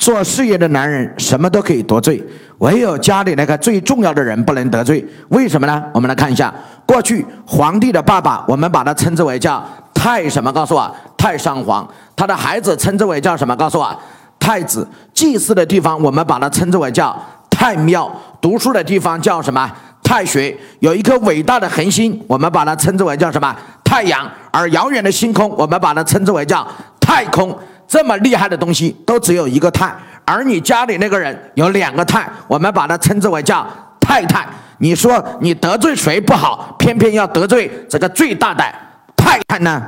做事业的男人什么都可以得罪，唯有家里那个最重要的人不能得罪。为什么呢？我们来看一下，过去皇帝的爸爸，我们把他称之为叫太什么？告诉我，太上皇。他的孩子称之为叫什么？告诉我，太子。祭祀的地方，我们把它称之为叫太庙。读书的地方叫什么？太学。有一颗伟大的恒星，我们把它称之为叫什么？太阳。而遥远的星空，我们把它称之为叫太空。这么厉害的东西都只有一个太，而你家里那个人有两个太，我们把它称之为叫太太。你说你得罪谁不好，偏偏要得罪这个最大的太太呢？